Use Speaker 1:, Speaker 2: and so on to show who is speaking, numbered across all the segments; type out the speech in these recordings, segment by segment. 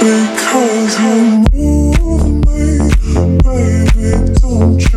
Speaker 1: Because you move me, baby, don't you?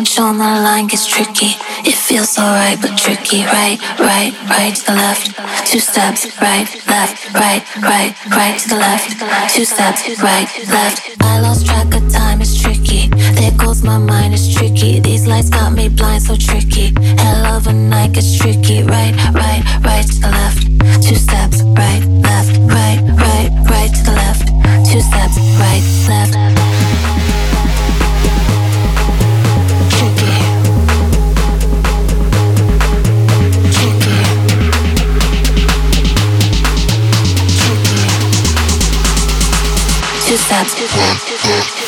Speaker 2: punch on the line gets tricky. It feels alright, but tricky. Right, right, right to the left. Two steps, right, left, right, right, right to the left. Two steps, right, left. I lost track of time, it's tricky. There goes my mind, it's tricky. These lights got me blind, so tricky. Hell of a night gets tricky. Right, right, right to the left. Two steps, right, left, right, right, right to the left. Two steps, right, left. subs.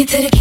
Speaker 2: You to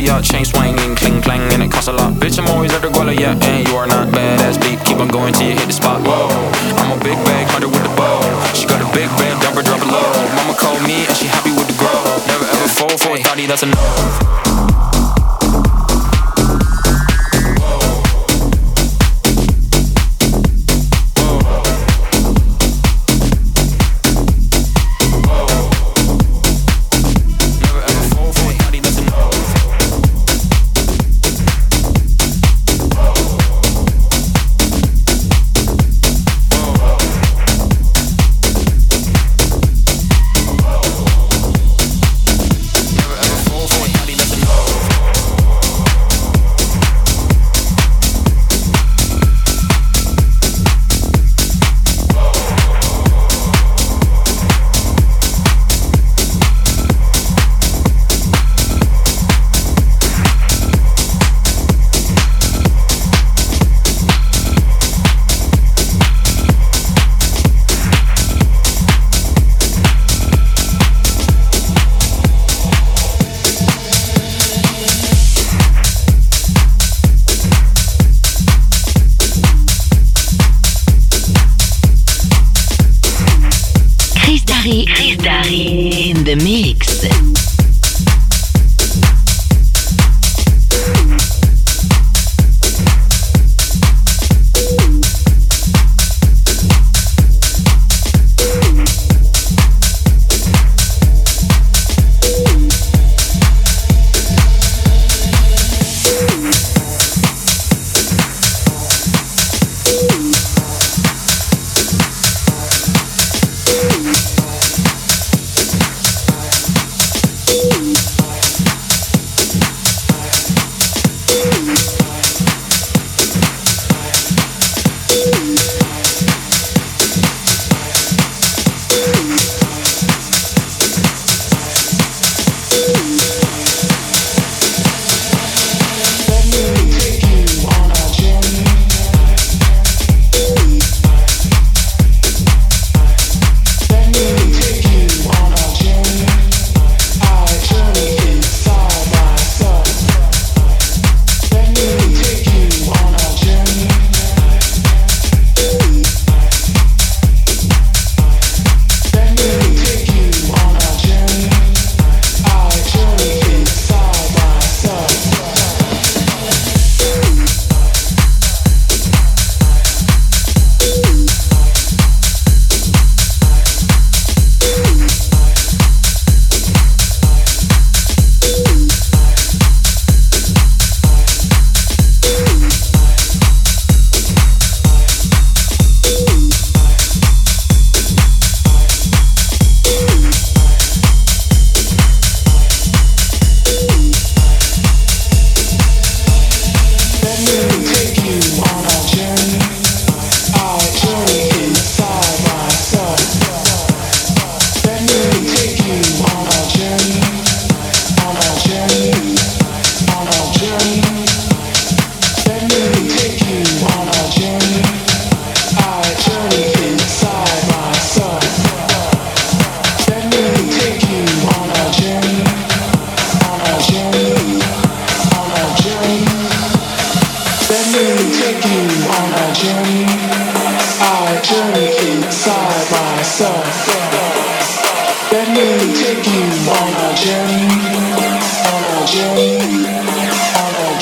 Speaker 3: Lafayette, chain swinging, cling clang, and it costs a lot. Bitch, I'm always at the guala, yeah, and you are not badass beat. Keep on going till you hit the spot. Whoa, I'm a big bag hunter with the bow. She got a big bag, dumper, drop it low. Mama called me and she happy with the grow. Never ever fall for a thotty, that's a no.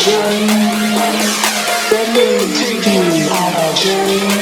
Speaker 3: journey. Let me take you on a
Speaker 4: journey.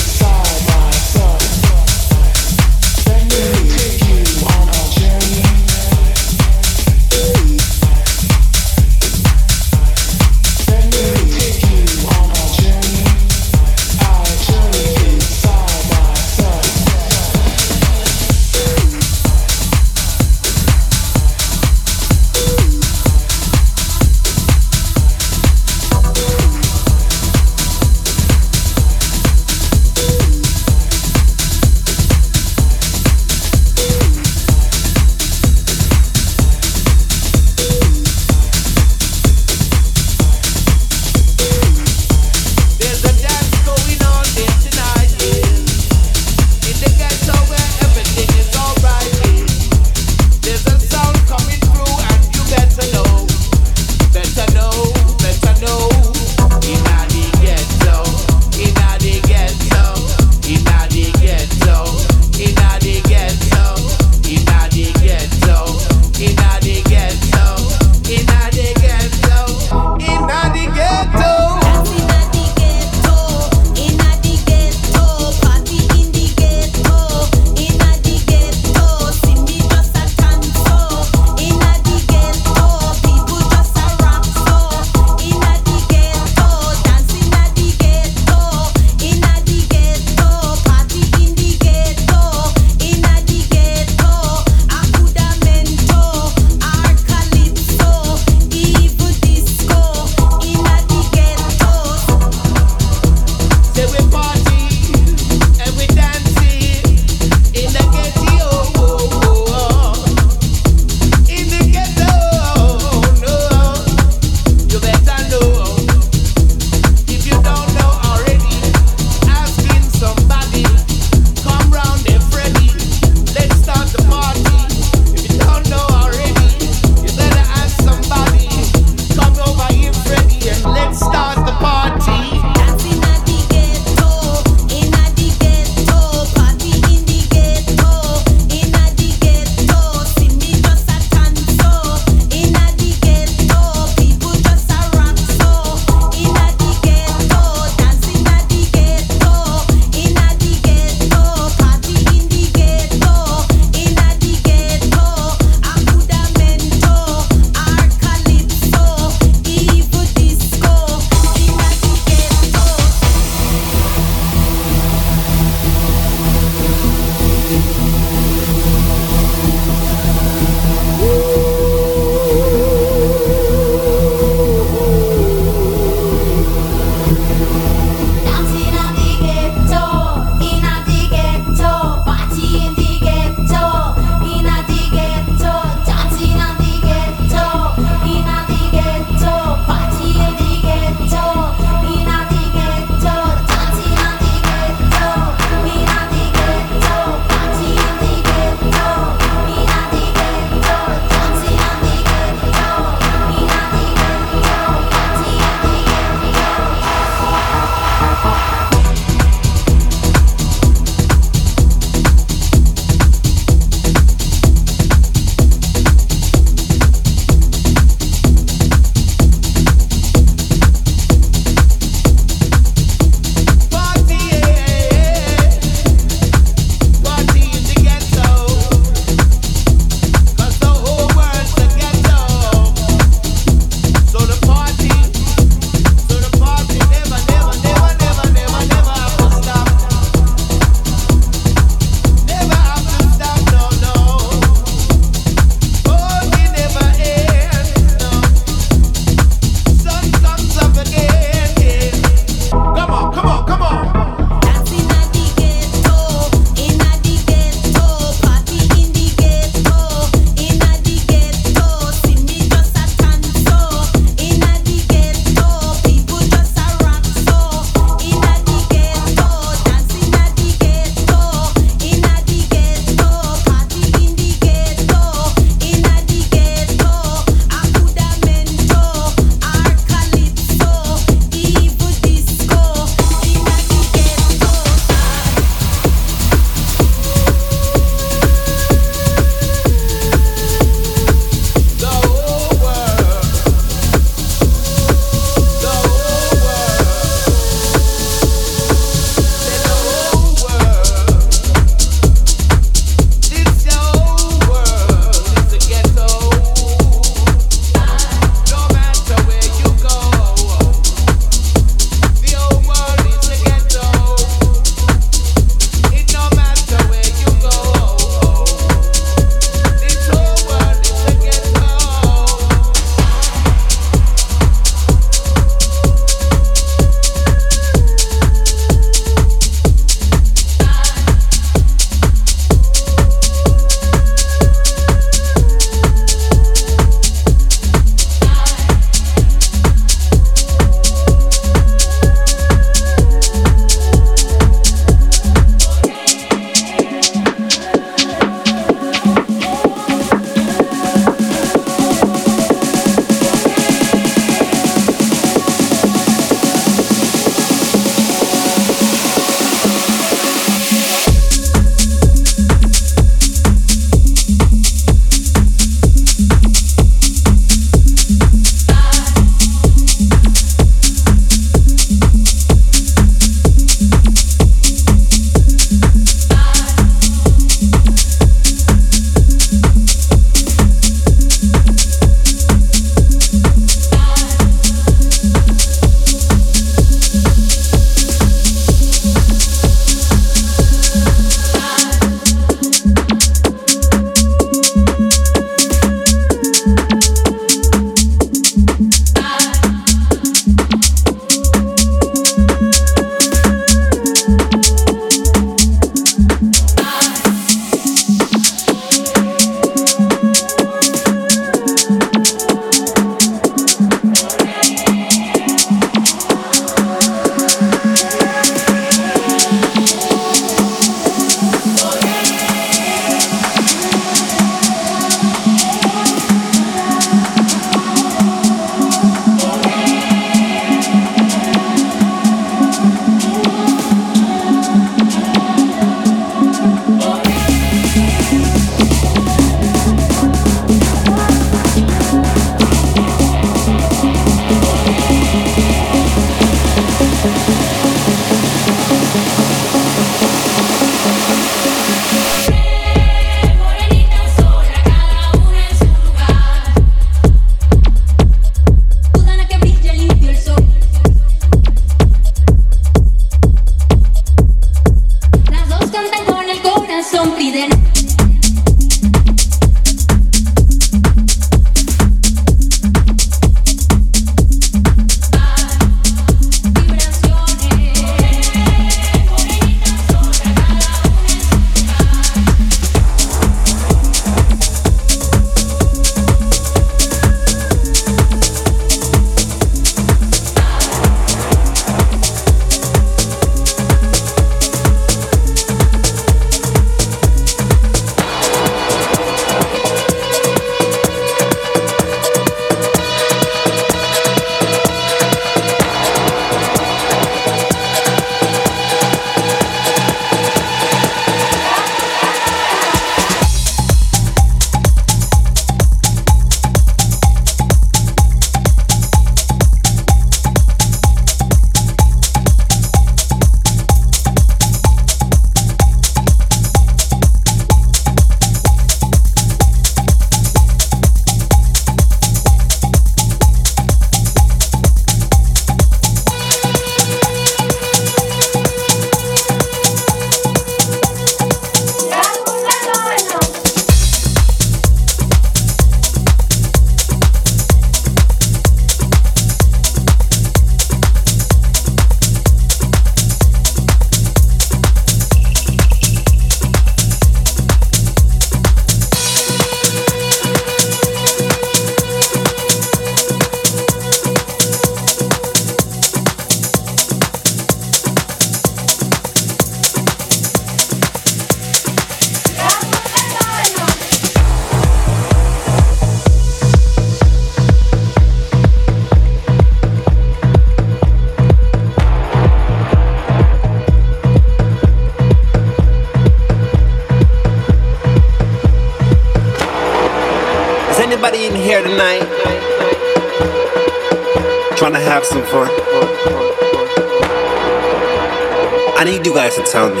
Speaker 4: I need you guys to tell me.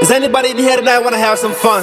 Speaker 4: Does anybody in here tonight want to have some fun?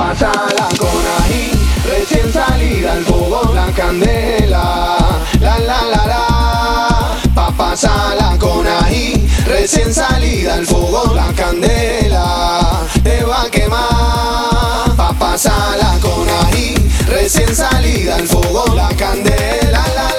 Speaker 5: quemar. Pa' pasarla con ají, recién salida al fuego la candela. La la la la, pa' pasarla con ají, recién salida al fuego la candela te va a quemar. Pa' pasarla con ají, recién salida al fuego la candela.